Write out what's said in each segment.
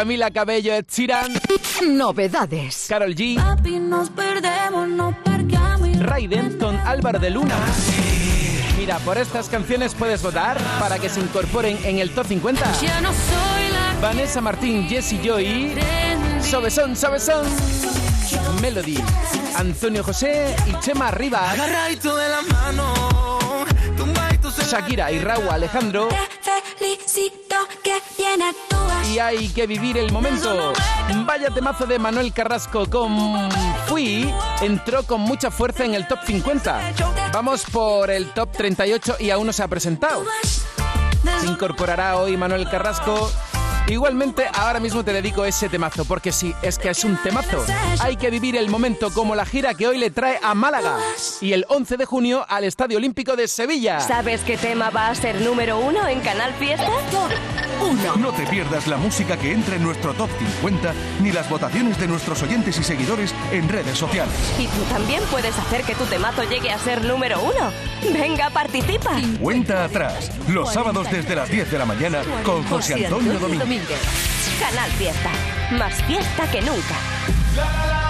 Camila Cabello, Ed Sheeran, Novedades. Carol G, Papi, nos perdemos, Raiden con Álvaro de Luna. Mira, por estas canciones puedes votar para que se incorporen en el top 50. ya no soy la Vanessa Martín, Jessie Joy, Sobesón, Sobesón, Melody, Antonio José y Chema Rivas, de la mano, Shakira y Raúl Alejandro. felicito. Y hay que vivir el momento. Vaya temazo de Manuel Carrasco con Fui entró con mucha fuerza en el top 50. Vamos por el top 38 y aún no se ha presentado. Se incorporará hoy Manuel Carrasco. Igualmente, ahora mismo te dedico ese temazo, porque sí, es que es un temazo. Hay que vivir el momento como la gira que hoy le trae a Málaga y el 11 de junio al Estadio Olímpico de Sevilla. ¿Sabes qué tema va a ser número uno en Canal Fiesta? Uno. No te pierdas la música que entra en nuestro top 50 ni las votaciones de nuestros oyentes y seguidores en redes sociales. Y tú también puedes hacer que tu temazo llegue a ser número uno. Venga, participa. Cuenta atrás, los sábados desde las 10 de la mañana con José Antonio Domínguez. Canal Fiesta. Más fiesta que nunca.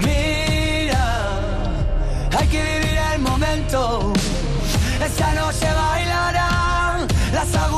Mira, hay que vivir el momento. Esta noche bailarán las agujas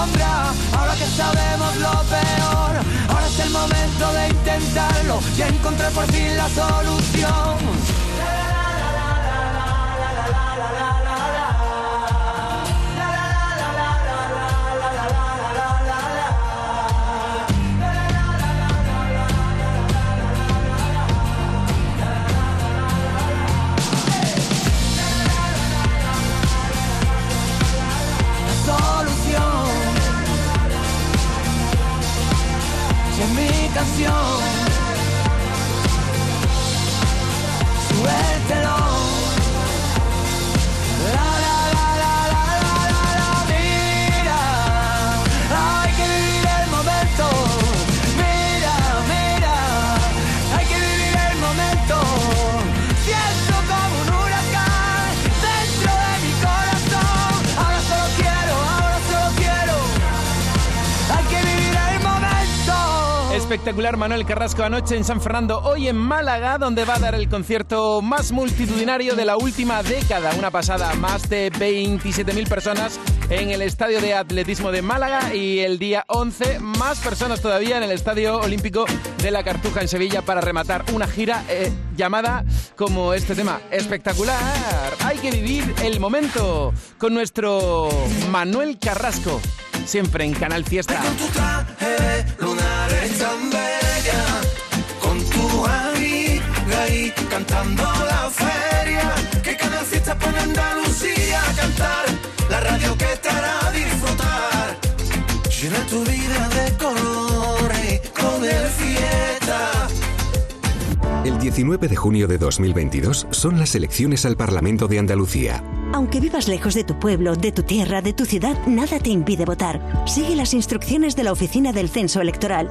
ahora que sabemos lo peor, ahora es el momento de intentarlo y encontrar por fin la solución. Manuel Carrasco anoche en San Fernando, hoy en Málaga, donde va a dar el concierto más multitudinario de la última década. Una pasada, más de 27.000 personas en el Estadio de Atletismo de Málaga y el día 11 más personas todavía en el Estadio Olímpico de la Cartuja en Sevilla para rematar una gira eh, llamada como este tema. Espectacular. Hay que vivir el momento con nuestro Manuel Carrasco, siempre en Canal Fiesta. Con tu traje cantando la feria, que cada fiesta pone Andalucía a cantar, la radio que te hará disfrutar, llena tu vida de colores, con el fiesta. El 19 de junio de 2022 son las elecciones al Parlamento de Andalucía. Aunque vivas lejos de tu pueblo, de tu tierra, de tu ciudad, nada te impide votar. Sigue las instrucciones de la Oficina del Censo Electoral.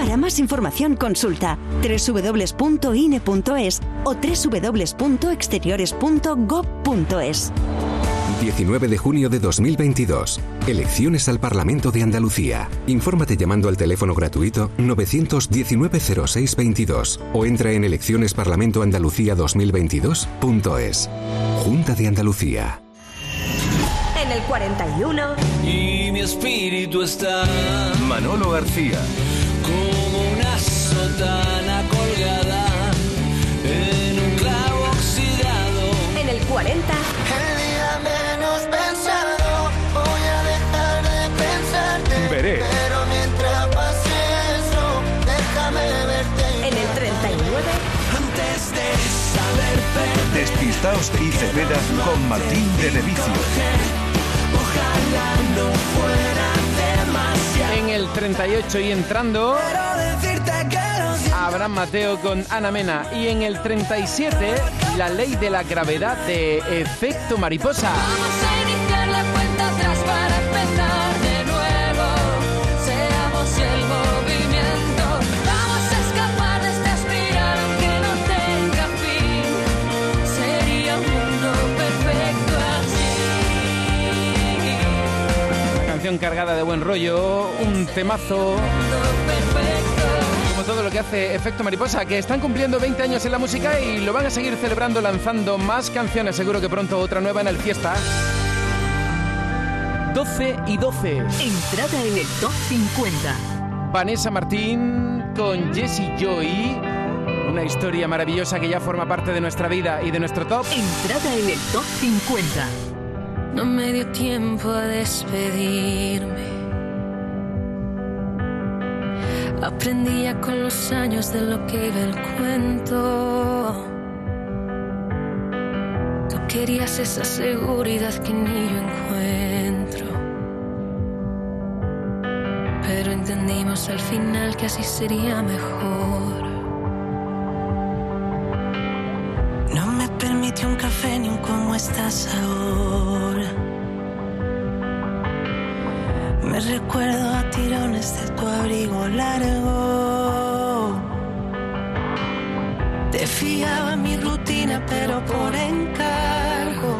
Para más información consulta www.ine.es o www.exteriores.gov.es. 19 de junio de 2022. Elecciones al Parlamento de Andalucía. Infórmate llamando al teléfono gratuito 919-0622 o entra en eleccionesparlamentoandalucía2022.es. Junta de Andalucía. En el 41. Y mi espíritu está Manolo García. Como una sotana colgada en un clavo oxidado. En el 40. El día menos pensado, voy a dejar de pensarte. Veré. Pero mientras pase eso, déjame verte. En el 39. Antes de saber perder, Despistaos y Cepeda con Martín de Levicio. ojalá no fuera el 38 y entrando. Abraham Mateo con Ana Mena. Y en el 37, la ley de la gravedad de efecto mariposa. Canción cargada de buen rollo, un temazo. Como todo lo que hace Efecto Mariposa, que están cumpliendo 20 años en la música y lo van a seguir celebrando lanzando más canciones. Seguro que pronto otra nueva en el fiesta. 12 y 12. Entrada en el top 50. Vanessa Martín con Jessie Joy. Una historia maravillosa que ya forma parte de nuestra vida y de nuestro top. Entrada en el top 50. No me dio tiempo a despedirme. Aprendía con los años de lo que iba el cuento. Tú querías esa seguridad que ni yo encuentro. Pero entendimos al final que así sería mejor. No me permitió un café ni un cómo estás ahora. Recuerdo a tirones de tu abrigo largo. Te fiaba mi rutina, pero por encargo.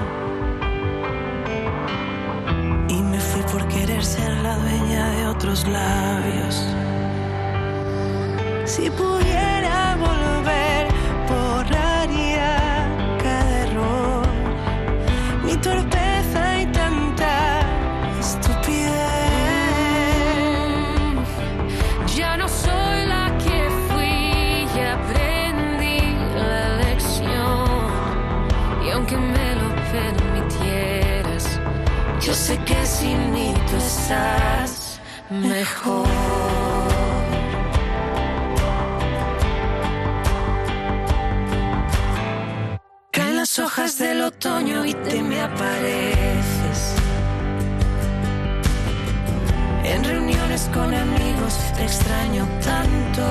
Y me fui por querer ser la dueña de otros labios. Si pudiera volver, sé que sin mí tú estás mejor. Caen las hojas del otoño y te me apareces. En reuniones con amigos te extraño tanto.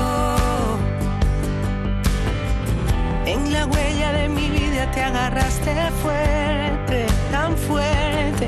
En la huella de mi vida te agarraste fuerte, tan fuerte.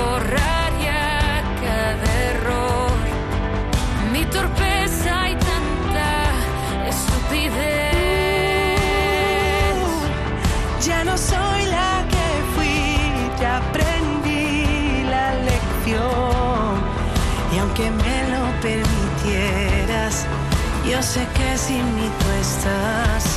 borraría cada error. Mi torpeza y tanta estupidez. Ya no soy la que fui, ya aprendí la lección. Y aunque me lo permitieras, yo sé que sin mí tú estás.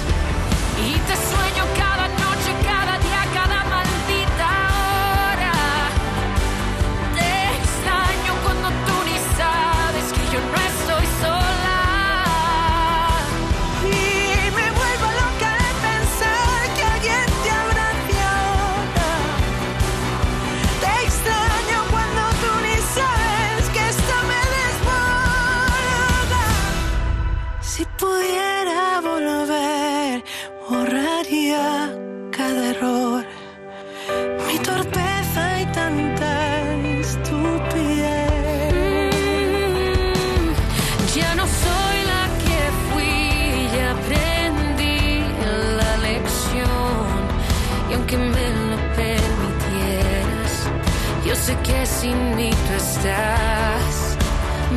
Sé que sin mí tú estás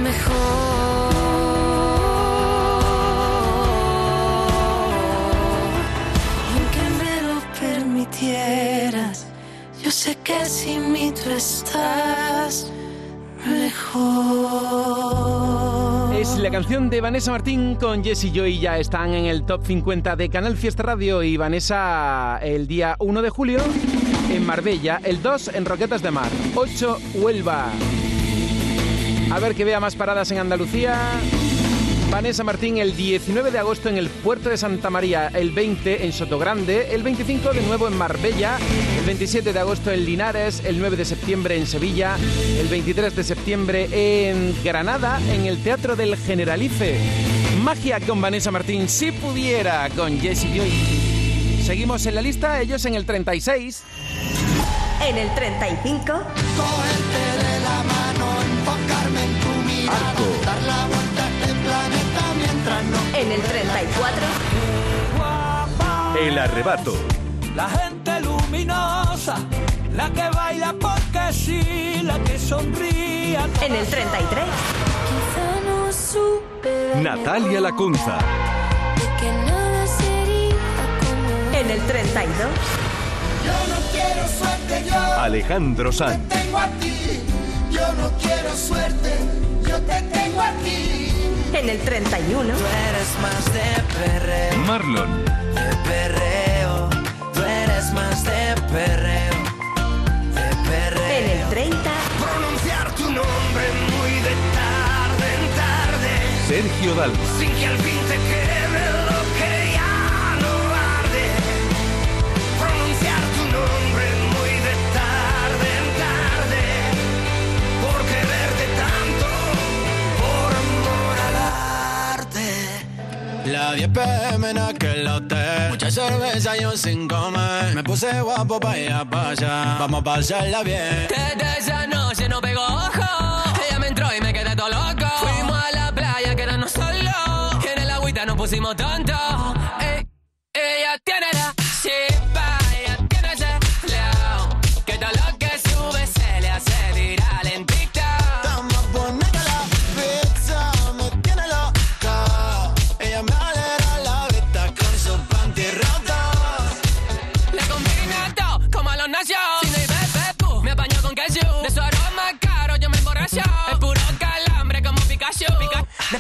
mejor. Y aunque me lo permitieras, yo sé que sin mí tú estás mejor. Es la canción de Vanessa Martín con Jesse Joy. Ya están en el top 50 de Canal Fiesta Radio. Y Vanessa el día 1 de julio en Marbella, el 2 en Roquetas de Mar, 8 Huelva. A ver que vea más paradas en Andalucía. Vanessa Martín el 19 de agosto en el puerto de Santa María, el 20 en Sotogrande, el 25 de nuevo en Marbella, el 27 de agosto en Linares, el 9 de septiembre en Sevilla, el 23 de septiembre en Granada, en el Teatro del Generalife. Magia con Vanessa Martín, si pudiera, con Jessie Joy. Seguimos en la lista, ellos en el 36. En el 35. Cogerte de la mano, enfocarme en tu mirada, dar la vuelta a este planeta mientras no. En el 34. El arrebato. La gente luminosa, la que baila porque sí, la que sonríe. En el 33. Quizá no supe Natalia Lacunza. En el 32. Yo no quiero suerte, yo Alejandro Sanz. tengo a ti. Yo no quiero suerte, yo te tengo aquí. En el 31. Tú eres más de perreo, Marlon. de perreo. Tú eres más de perreo, de perreo. En el 30. Pronunciar tu nombre muy de tarde en tarde. Sergio Dalma. Sin que al fin te quede La 10 pm en aquel hotel Mucha cerveza yo sin comer Me puse guapo pa' ir pa' allá Vamos a pasarla bien Desde esa noche no pegó ojo. Ella me entró y me quedé todo loco. Fuimos a la playa, quedarnos solos. En el agüita nos pusimos tontos. Ey,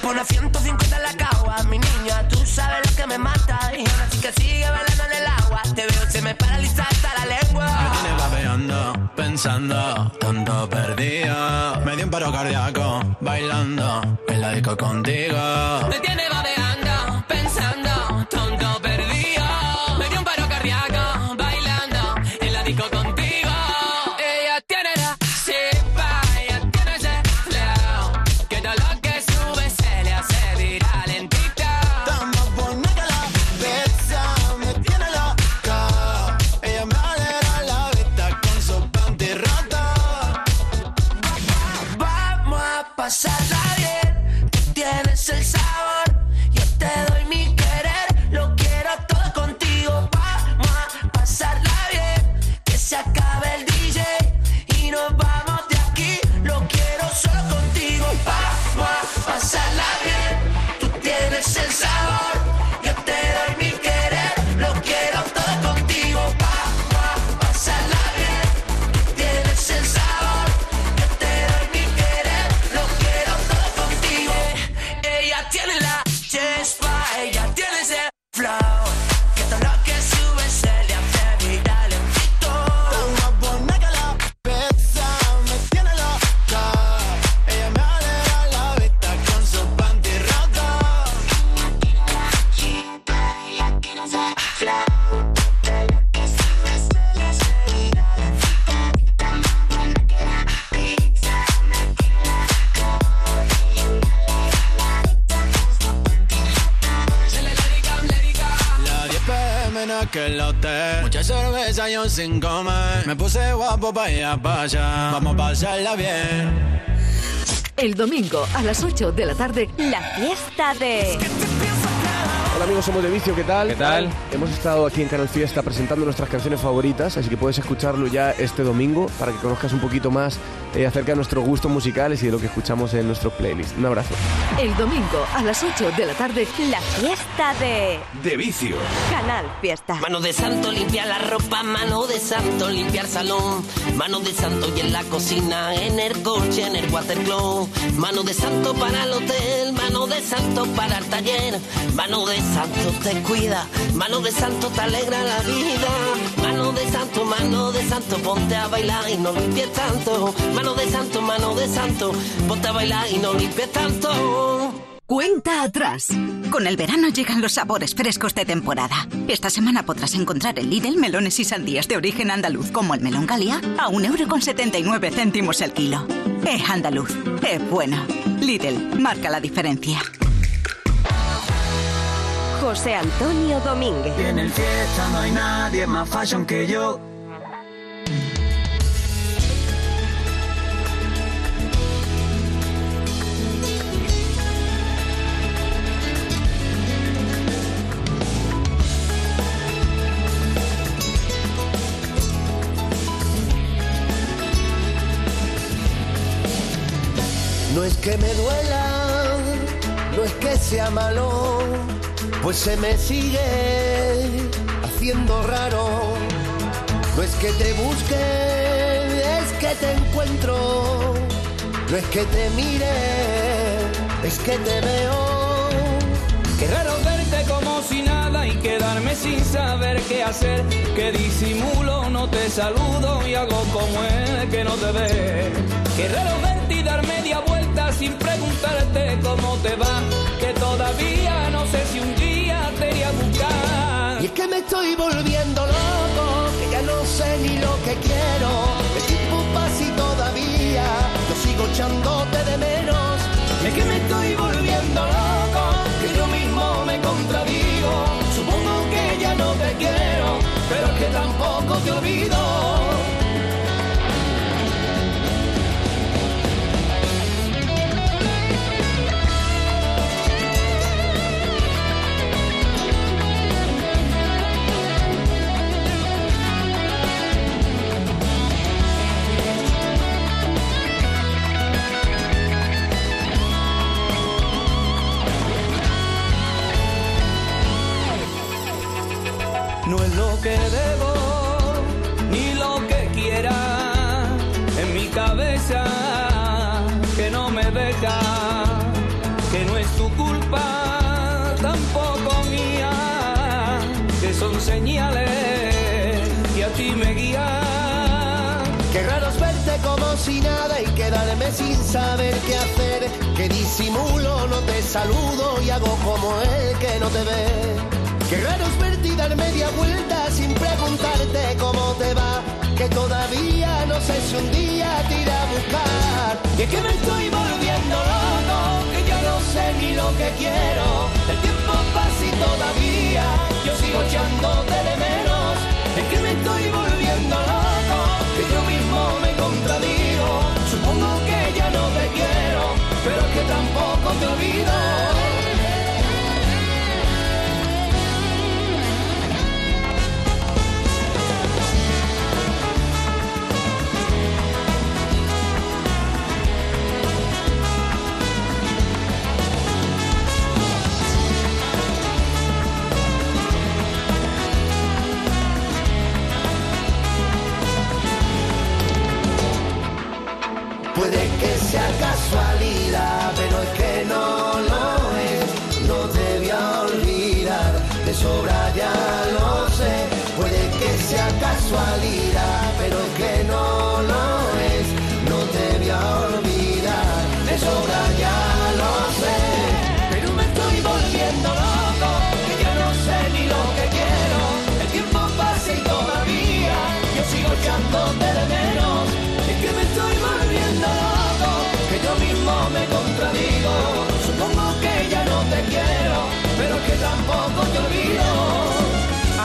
pone a 150 en la cagua, mi niña, tú sabes lo que me mata. Y ahora sí que sigue bailando en el agua. Te veo, se me paraliza hasta la lengua. Me tiene babeando, pensando, tonto perdido Me dio un paro cardíaco, bailando En la disco contigo Me tiene babeando, el sin comer Me puse guapo pa' ir pa' allá Vamos a pasarla bien El domingo a las 8 de la tarde, La fiesta de. Hola, amigos? Somos de Vicio, ¿qué tal? ¿Qué tal? Hemos estado aquí en Canal Fiesta presentando nuestras canciones favoritas, así que puedes escucharlo ya este domingo para que conozcas un poquito más eh, acerca de nuestros gustos musicales y de lo que escuchamos en nuestros playlists. Un abrazo. El domingo a las 8 de la tarde, La fiesta de De vicio. Canal Fiesta. Mano de santo limpiar la ropa, mano de santo limpiar salón, mano de santo y en la cocina, en el coche, en el watercloak, mano de santo para el hotel, mano de santo para el taller, mano de santo te cuida, mano de santo te alegra la vida, santo, mano de santo, ponte a bailar y no limpies tanto, mano de santo, mano de santo, ponte a bailar y no limpies tanto. Cuenta atrás. Con el verano llegan los sabores frescos de temporada. Esta semana podrás encontrar en Lidl melones y sandías de origen andaluz como el melón Galia a 1,79 céntimos el kilo. Es andaluz, es bueno. Lidl, marca la diferencia. José Antonio Domínguez. Y en el fiesta no hay nadie más fashion que yo. No es que me duela, no es que sea malo, pues se me sigue haciendo raro. No es que te busque, es que te encuentro. No es que te mire, es que te veo. Qué raro verte como si nada y quedarme sin saber qué hacer. Que disimulo, no te saludo y hago como el que no te ve. Qué raro verte y dar media vuelta sin preguntarte cómo te va. Que todavía no sé si un Y es que me estoy volviendo loco, que ya no sé ni lo que quiero. El tiempo pasa y todavía yo sigo echándote de menos. Es que me estoy volviendo loco, que yo mismo me contradigo. Supongo que ya no te quiero, pero es que tampoco te olvido. Que me estoy volviendo loco, que ya no sé ni lo que quiero. El tiempo pasa y todavía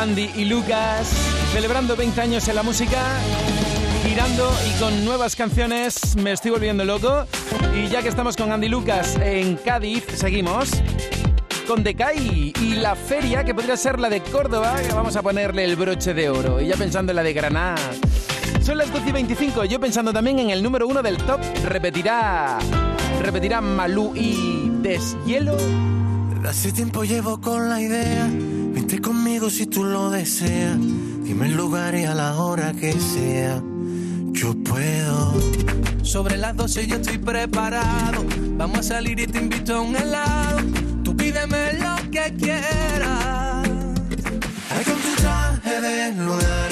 Andy y Lucas celebrando 20 años en la música, girando y con nuevas canciones. Me estoy volviendo loco. Y ya que estamos con Andy Lucas en Cádiz, seguimos con Decay y la feria que podría ser la de Córdoba, vamos a ponerle el broche de oro. Y ya pensando en la de Granada. Son las 12 y 25, yo pensando también en el número uno del top, repetirá, repetirá Malú y Deshielo. Hace tiempo llevo con la idea, vente conmigo si tú lo deseas, dime el lugar y a la hora que sea, yo puedo. Sobre las 12 yo estoy preparado. Vamos a salir y te invito a un helado. Tú pídeme lo que quieras. Ay, con tu traje de lunar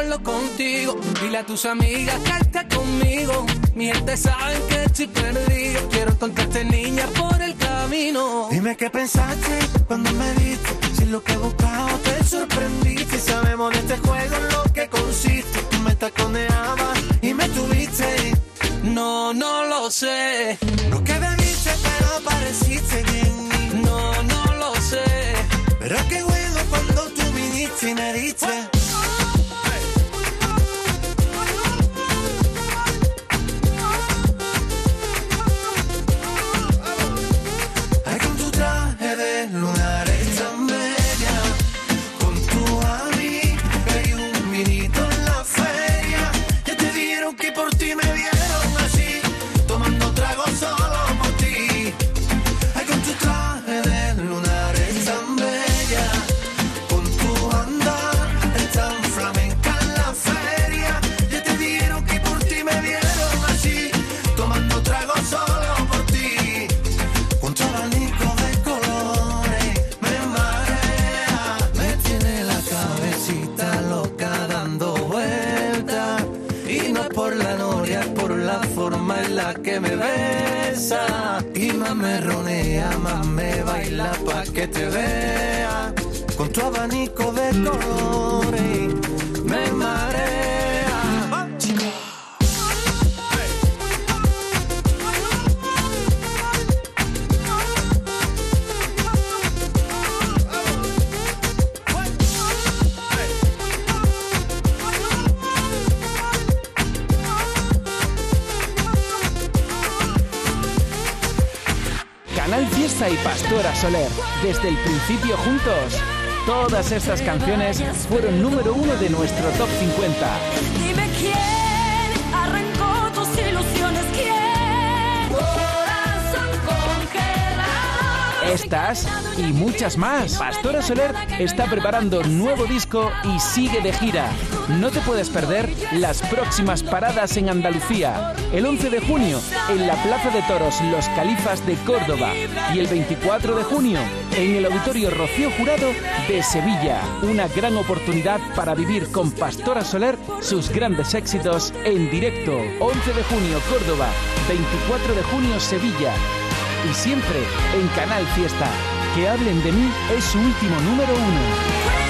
solo contigo. Dile a tus amigas que estés conmigo. Mi gente sabe que estoy perdido. Quiero encontrarte, niña, por el camino. Dime qué pensaste cuando me viste. Si lo que buscaba te sorprendiste. Sabemos de este juego en lo que consiste. Tú me taconeabas y me tuviste. No, no lo sé. Lo que debiste, pero pareciste bien. No, no lo sé. Pero qué bueno cuando tú viniste y me diste. Me besa. Y más me ronea, más me baila pa' que te vea. Con tu abanico de colores Pastora Soler, desde el principio juntos. Todas estas canciones fueron número uno de nuestro top 50. Estas y muchas más. Pastora Soler está preparando nuevo disco y sigue de gira. No te puedes perder las próximas paradas en Andalucía. El 11 de junio en la Plaza de Toros Los Califas de Córdoba y el 24 de junio en el Auditorio Rocío Jurado de Sevilla. Una gran oportunidad para vivir con Pastora Soler sus grandes éxitos en directo. 11 de junio Córdoba, 24 de junio Sevilla y siempre en Canal Fiesta. Que hablen de mí es su último número uno.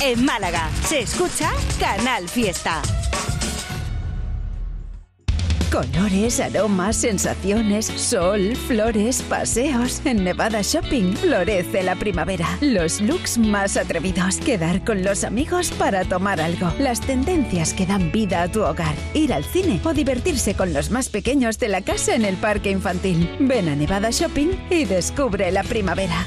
En Málaga se escucha Canal Fiesta. Colores, aromas, sensaciones, sol, flores, paseos. En Nevada Shopping florece la primavera. Los looks más atrevidos. Quedar con los amigos para tomar algo. Las tendencias que dan vida a tu hogar. Ir al cine o divertirse con los más pequeños de la casa en el parque infantil. Ven a Nevada Shopping y descubre la primavera.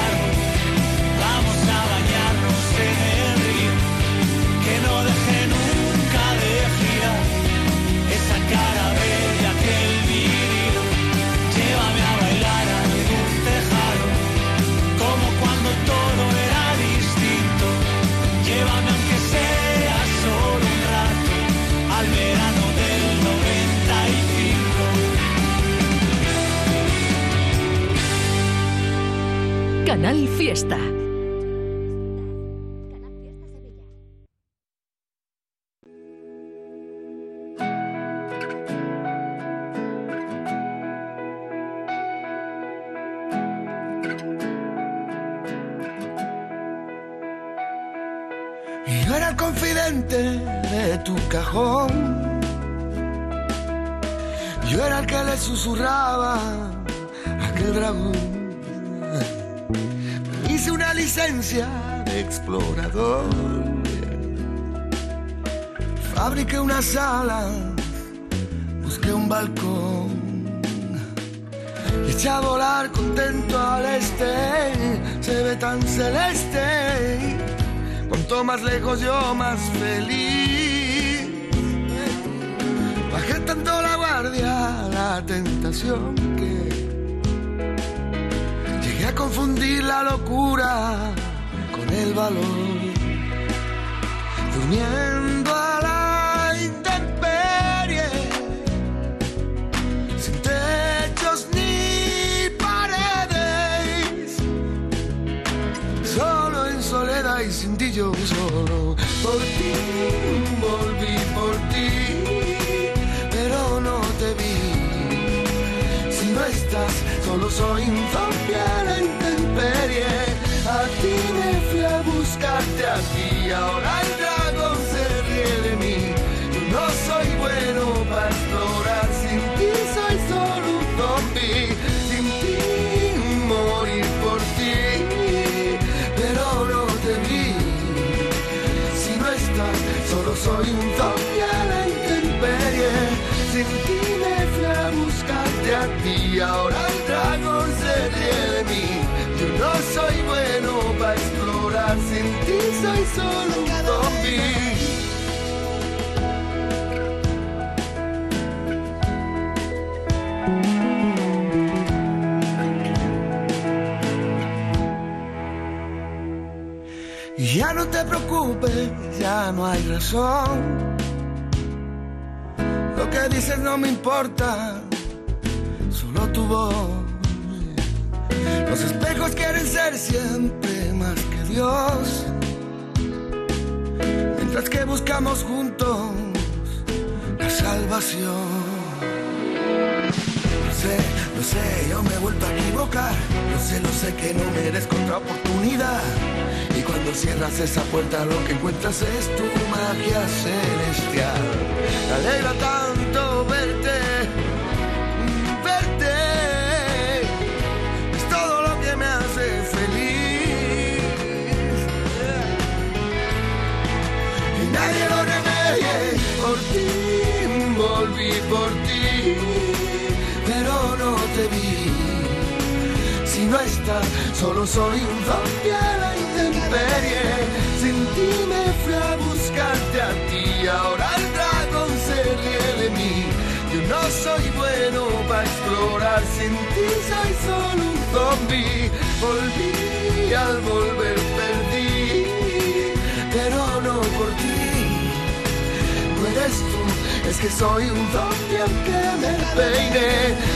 Canal Fiesta. Yo era el confidente de tu cajón. Yo era el que le susurraba a aquel dragón. Licencia de explorador. Fabriqué una sala, busqué un balcón. Y eché a volar contento al este, se ve tan celeste. Cuanto más lejos yo más feliz. Bajé tanto la guardia, la tentación que confundir la locura con el valor. Durmiendo soy un zombie a la intemperie. Sin ti a buscarte a ti, ahora el dragón se ríe de mí. Yo no soy bueno para explorar, sin ti soy solo un zombie. Ya no te preocupes, ya no hay razón. Lo que dices no me importa, solo tu voz. Los espejos quieren ser siempre más que Dios. Mientras que buscamos juntos la salvación. Lo sé, lo sé, yo me he vuelto a equivocar. Lo sé, lo sé que no merezco otra oportunidad. Y cuando cierras esa puerta lo que encuentras es tu magia celestial. Me alegra tanto verte, verte. Es todo lo que me hace feliz. Y nadie lo remedie. Por ti volví por ti, pero no te vi. Si no estás, solo soy un zombie Sin ti me fui a buscarte a ti, ahora el dragón se ríe de mí. Yo no soy bueno para explorar, sin ti soy solo un zombie. Volví al volver perdí, pero no por ti. No eres tú, es que soy un zombie aunque me peine.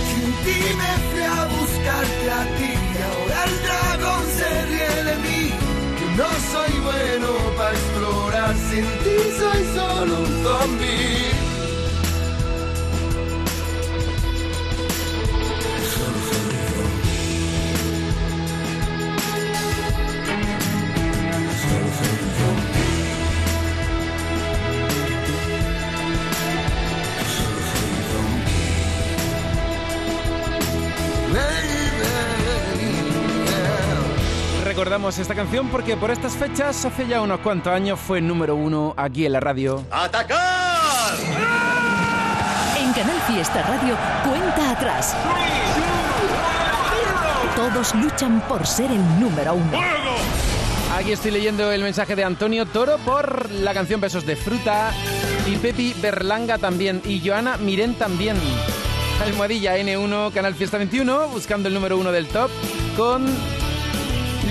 Sin ti me fui a buscarte a ti, ahora el dragón se mí. No soy bueno para explorar, sin ti soy solo un zombie. Recordamos esta canción porque por estas fechas, hace ya unos cuantos años, fue número uno aquí en la radio. ¡Atacar! En Canal Fiesta Radio, cuenta atrás. Todos luchan por ser el número uno. Aquí estoy leyendo el mensaje de Antonio Toro por la canción Besos de Fruta. Y Pepi Berlanga también. Y Joana Miren también. Almohadilla N1, Canal Fiesta 21, buscando el número uno del top. Con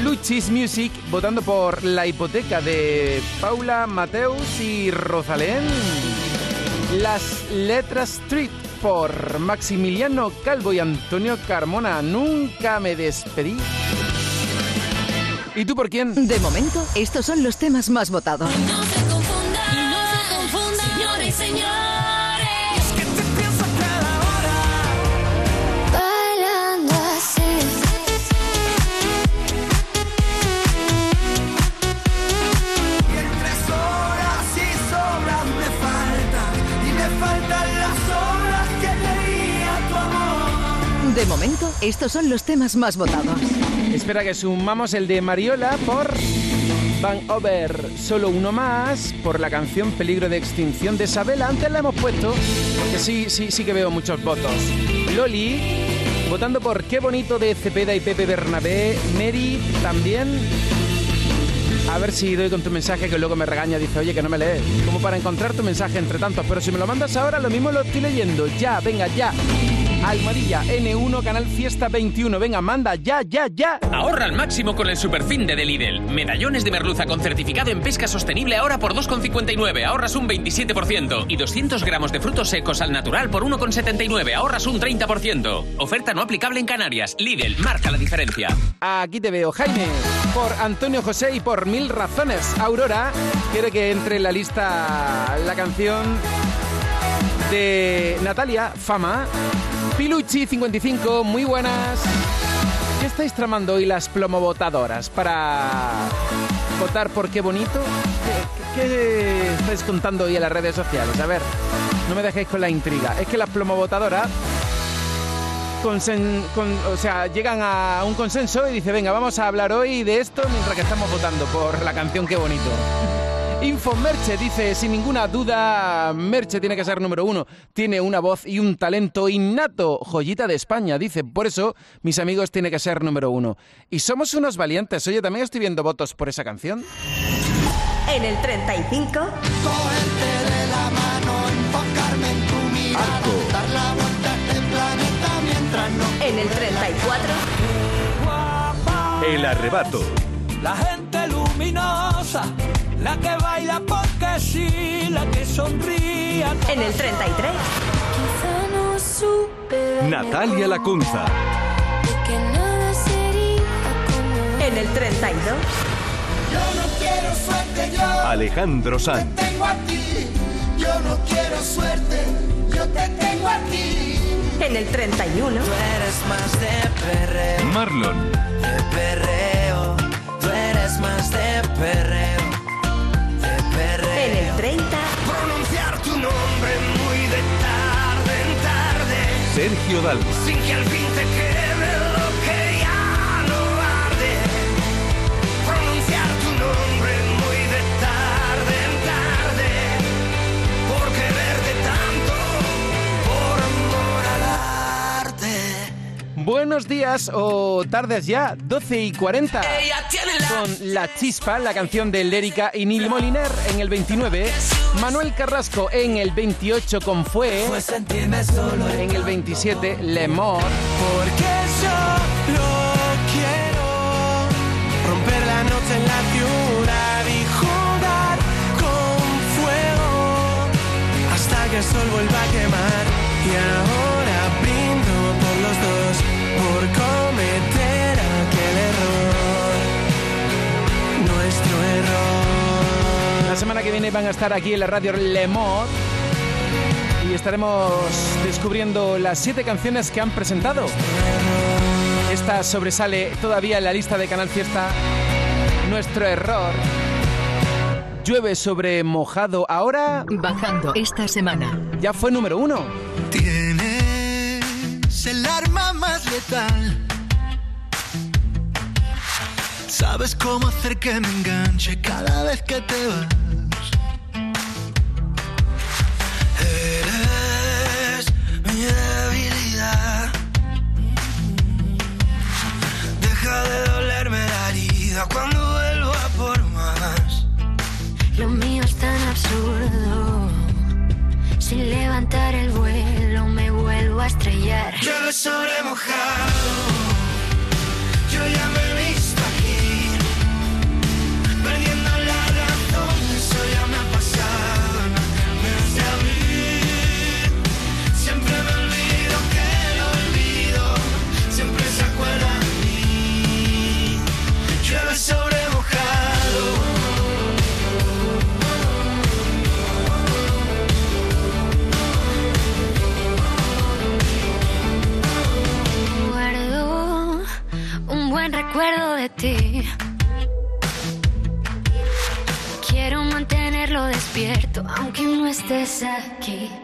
Luchis Music, votando por La Hipoteca de Paula Mateus y Rosalén. Las Letras Street por Maximiliano Calvo y Antonio Carmona. Nunca me despedí. ¿Y tú por quién? De momento, estos son los temas más votados. De momento, estos son los temas más votados. Espera que sumamos el de Mariola por Van Over, solo uno más, por la canción Peligro de Extinción de Isabela. Antes la hemos puesto, porque sí, sí, sí que veo muchos votos. Loli, votando por Qué bonito de Cepeda y Pepe Bernabé. Mary también. A ver si doy con tu mensaje que luego me regaña, dice, oye, que no me lees. Como para encontrar tu mensaje entre tantos, pero si me lo mandas ahora, lo mismo lo estoy leyendo. Ya, venga, ya. Almohadilla N1, Canal Fiesta 21. Venga, manda, ya, ya, ya. Ahorra al máximo con el superfin de Lidl. Medallones de merluza con certificado en pesca sostenible ahora por 2,59. Ahorras un 27%. Y 200 gramos de frutos secos al natural por 1,79. Ahorras un 30%. Oferta no aplicable en Canarias. Lidl, marca la diferencia. Aquí te veo, Jaime, por Antonio José y por Mil Razones. Aurora quiere que entre en la lista la canción de Natalia, Fama. Pilucci 55, muy buenas. ¿Qué estáis tramando hoy las plomovotadoras para votar por qué bonito? ¿Qué, estáis contando hoy en las redes sociales? A ver, no me dejéis con la intriga. Es que las con- o sea, llegan a un consenso y dice, venga, vamos a hablar hoy de esto mientras que estamos votando por la canción Qué bonito. Info Merche dice, sin ninguna duda, Merche tiene que ser número uno. Tiene una voz y un talento innato. Joyita de España, dice. Por eso, mis amigos, tiene que ser número uno. Y somos unos valientes. Oye, también estoy viendo votos por esa canción. En el 35, de la mano, enfocarme en tu mirada, dar la vuelta a este planeta mientras no. en el 34, El arrebato. La gente luminosa, la que baila porque sí, la que sonríe. en el 33, Quizá no supe Natalia Lacunza. que nada sería como en el 32, Yo no quiero suerte, yo Alejandro Sanz. tengo a ti. Yo no quiero suerte, yo te tengo a ti. en el 31, Tú eres más de perreo, Marlon. de perreo. Tú eres más de perreo, 30, Pronunciar tu nombre muy de tarde en tarde, Sergio Dalma. sin que al fin te quede lo que ya no arde. Pronunciar tu nombre muy de tarde en tarde, por quererte tanto, por amor al arte. Buenos días o tardes ya, 12 y 40. Ella Con La Chispa, la canción de Lérica y Nil Moliner en el 29. Manuel Carrasco en el 28 con Fue. En el 27, Lemor. Porque yo lo quiero romper la noche en la ciudad y jugar con fuego hasta que el sol vuelva a quemar. Y ahora La semana que viene van a estar aquí en la radio Le Mod y estaremos descubriendo las siete canciones que han presentado. Esta sobresale todavía en la lista de Canal Fiesta. Nuestro error. Llueve sobre mojado. Ahora. Bajando esta semana. Ya fue número uno. Tienes el arma más letal. Sabes cómo hacer que me enganche cada vez que te vas. Eres mi debilidad. Deja de dolerme la herida cuando vuelvo a por más. Lo mío es tan absurdo. Sin levantar el vuelo me vuelvo a estrellar. Llueve sobre mojado. Yo ya me no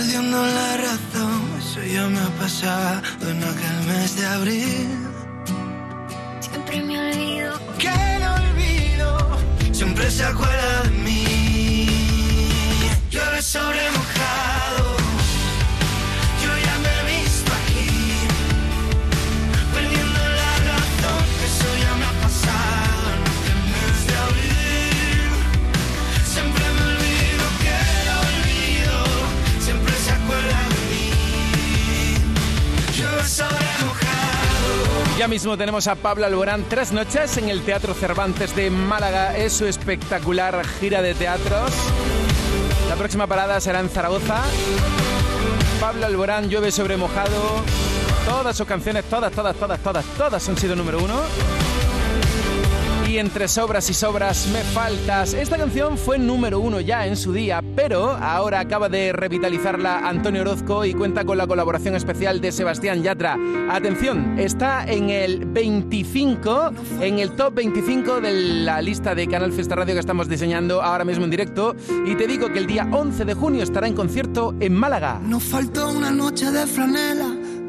perdiendo la razón. Eso ya me ha pasado en aquel mes de abril. Siempre me olvido. Que no olvido, siempre se acuerda de mí. Llueve sobre Ya mismo tenemos a Pablo Alborán tres noches en el Teatro Cervantes de Málaga. Es su espectacular gira de teatros. La próxima parada será en Zaragoza. Pablo Alborán, llueve sobre mojado. Todas sus canciones, todas, todas, todas, todas, todas han sido número uno. Y entre sobras y sobras me faltas. Esta canción fue número uno ya en su día, pero ahora acaba de revitalizarla Antonio Orozco y cuenta con la colaboración especial de Sebastián Yatra. Atención, está en el 25, en el top 25 de la lista de Canal Fiesta Radio que estamos diseñando ahora mismo en directo. Y te digo que el día 11 de junio estará en concierto en Málaga. Faltó una noche de franela,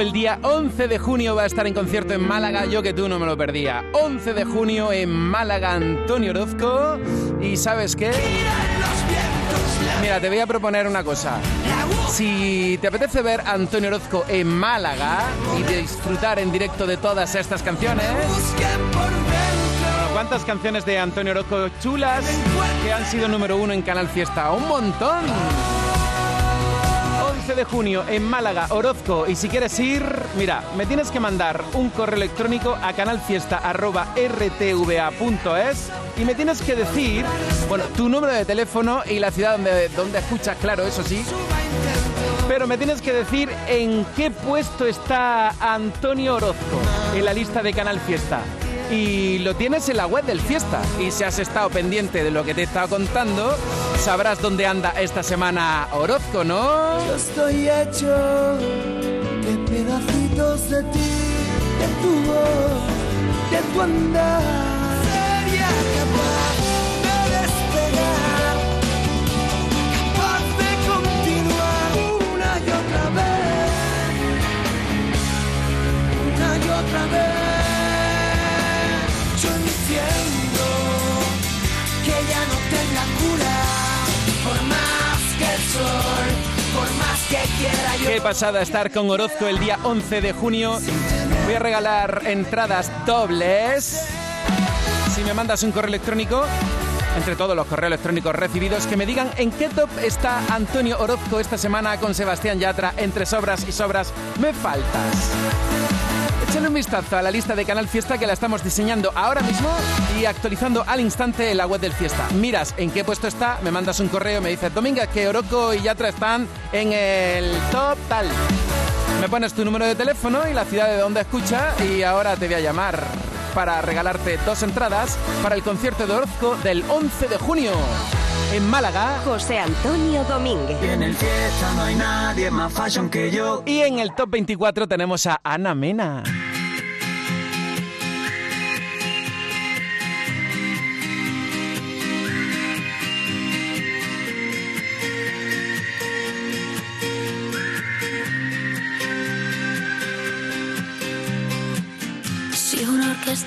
El día 11 de junio va a estar en concierto en Málaga, yo que tú no me lo perdía. 11 de junio en Málaga, Antonio Orozco. ¿Y sabes qué? Mira, te voy a proponer una cosa. Si te apetece ver Antonio Orozco en Málaga y disfrutar en directo de todas estas canciones... ¿Cuántas canciones de Antonio Orozco chulas que han sido número uno en Canal Fiesta? ¡Un montón! 11 de junio en Málaga, Orozco. Y si quieres ir, mira, me tienes que mandar un correo electrónico a canalfiesta.rtva.es y me tienes que decir, bueno, tu número de teléfono y la ciudad donde, donde escuchas, claro, eso sí. Pero me tienes que decir en qué puesto está Antonio Orozco en la lista de Canal Fiesta. Y lo tienes en la web del Fiesta. Y si has estado pendiente de lo que te he estado contando, sabrás dónde anda esta semana Orozco, ¿no? Yo estoy hecho de pedacitos de ti, de tu de tu. Pasada estar con Orozco el día 11 de junio. Voy a regalar entradas dobles. Si me mandas un correo electrónico, entre todos los correos electrónicos recibidos, que me digan en qué top está Antonio Orozco esta semana con Sebastián Yatra. Entre sobras y sobras, me faltas. Échale un vistazo a la lista de Canal Fiesta que la estamos diseñando ahora mismo y actualizando al instante en la web del Fiesta. Miras en qué puesto está, me mandas un correo, me dices, Dominga, que Orozco y Yatra están en el top tal. Me pones tu número de teléfono y la ciudad de donde escucha y ahora te voy a llamar para regalarte dos entradas para el concierto de Orozco del 11 de junio en Málaga. José Antonio Domínguez. En el fiesta no hay nadie más fashion que yo. Y en el top 24 tenemos a Ana Mena.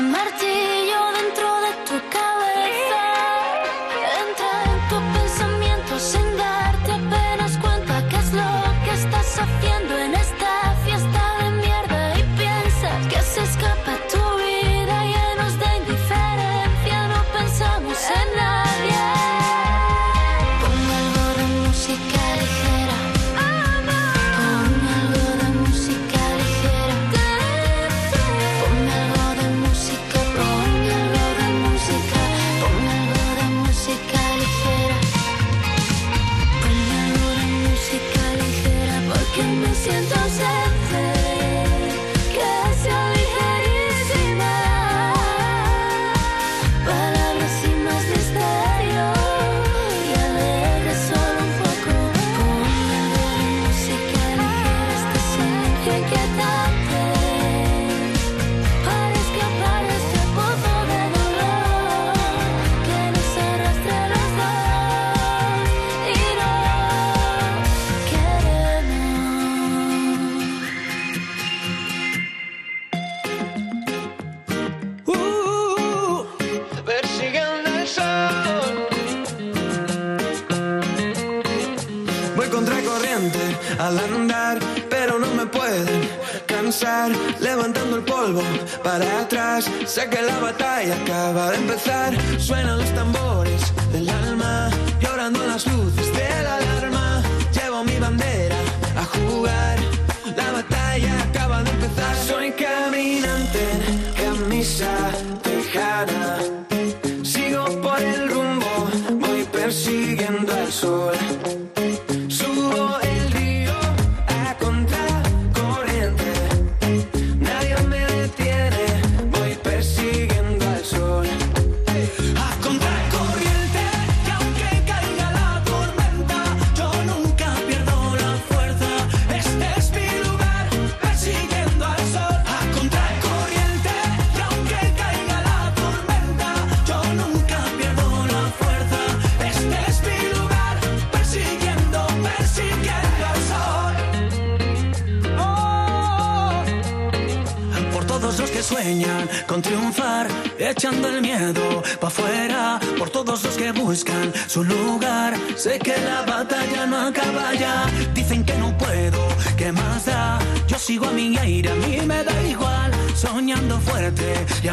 se. levantando el polvo para atrás. Sé que la batalla acaba de empezar. Suenan los tambores del alma, llorando las luces de la alarma. Llevo mi bandera a jugar. La batalla acaba de empezar. Soy caminante, camisa tejana. Sigo por el rumbo, voy persiguiendo al sol. Sé que la batalla no acaba ya, dicen que no puedo, ¿qué más da? Yo sigo a mi aire, a mí me da igual, soñando fuerte y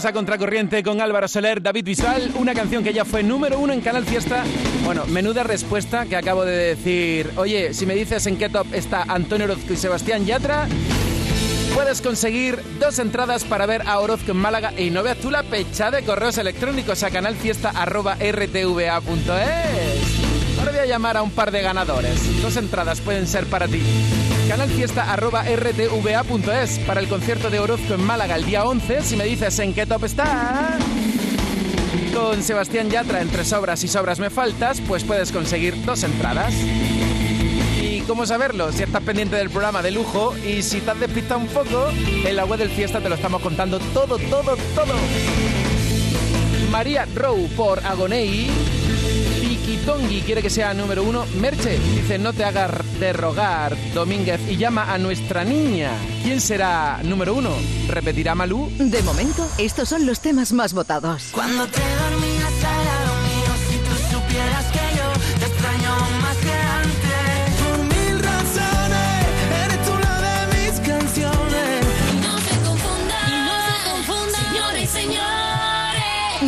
estamos a contracorriente con Álvaro Soler, David Visual, una canción que ya fue número uno en Canal Fiesta. Bueno, menuda respuesta que acabo de decir. Oye, si me dices en qué top está Antonio Orozco y Sebastián Yatra, puedes conseguir dos entradas para ver a Orozco en Málaga y no veas tú pecha de correos electrónicos a canalfiesta.rtva.es. Ahora voy a llamar a un par de ganadores. Dos entradas pueden ser para ti. Canalfiesta.rtva.es para el concierto de Orozco en Málaga el día 11. Si me dices en qué top está con Sebastián Yatra entre sobras y sobras me faltas, pues puedes conseguir dos entradas. ¿Y cómo saberlo? Si estás pendiente del programa de lujo y si te has despistado un poco, en la web del Fiesta te lo estamos contando todo, todo, todo. María Rowe por Agonei. Vicky Tongi quiere que sea número uno. Merche dice no te hagas de rogar, Domínguez, y llama a nuestra niña. ¿Quién será número uno? ¿Repetirá Malú? De momento, estos son los temas más votados. Cuando te dormías era lo mío, si tú supieras que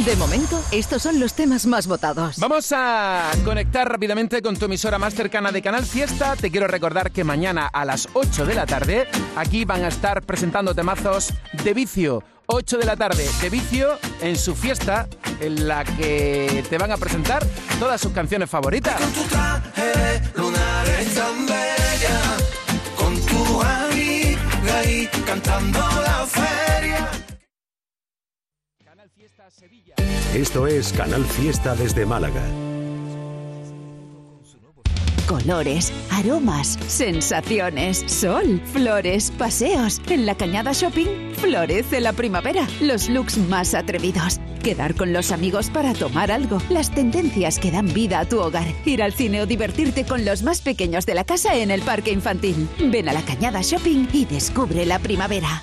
De momento, estos son los temas más votados. Vamos a conectar rápidamente con tu emisora más cercana de Canal Fiesta. Te quiero recordar que mañana a las 8 de la tarde aquí van a estar presentando temazos de vicio. 8 de la tarde de vicio en su fiesta en la que te van a presentar todas sus canciones favoritas. Eres lunares tan bella, con tu amiga ahí cantando la feria. Esto es Canal Fiesta desde Málaga. Colores, aromas, sensaciones, sol, flores, paseos. En la Cañada Shopping florece la primavera. Los looks más atrevidos. Quedar con los amigos para tomar algo. Las tendencias que dan vida a tu hogar. Ir al cine o divertirte con los más pequeños de la casa en el parque infantil. Ven a la Cañada Shopping y descubre la primavera.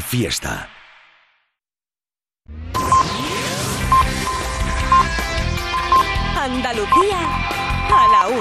Fiesta. Andalucía a la.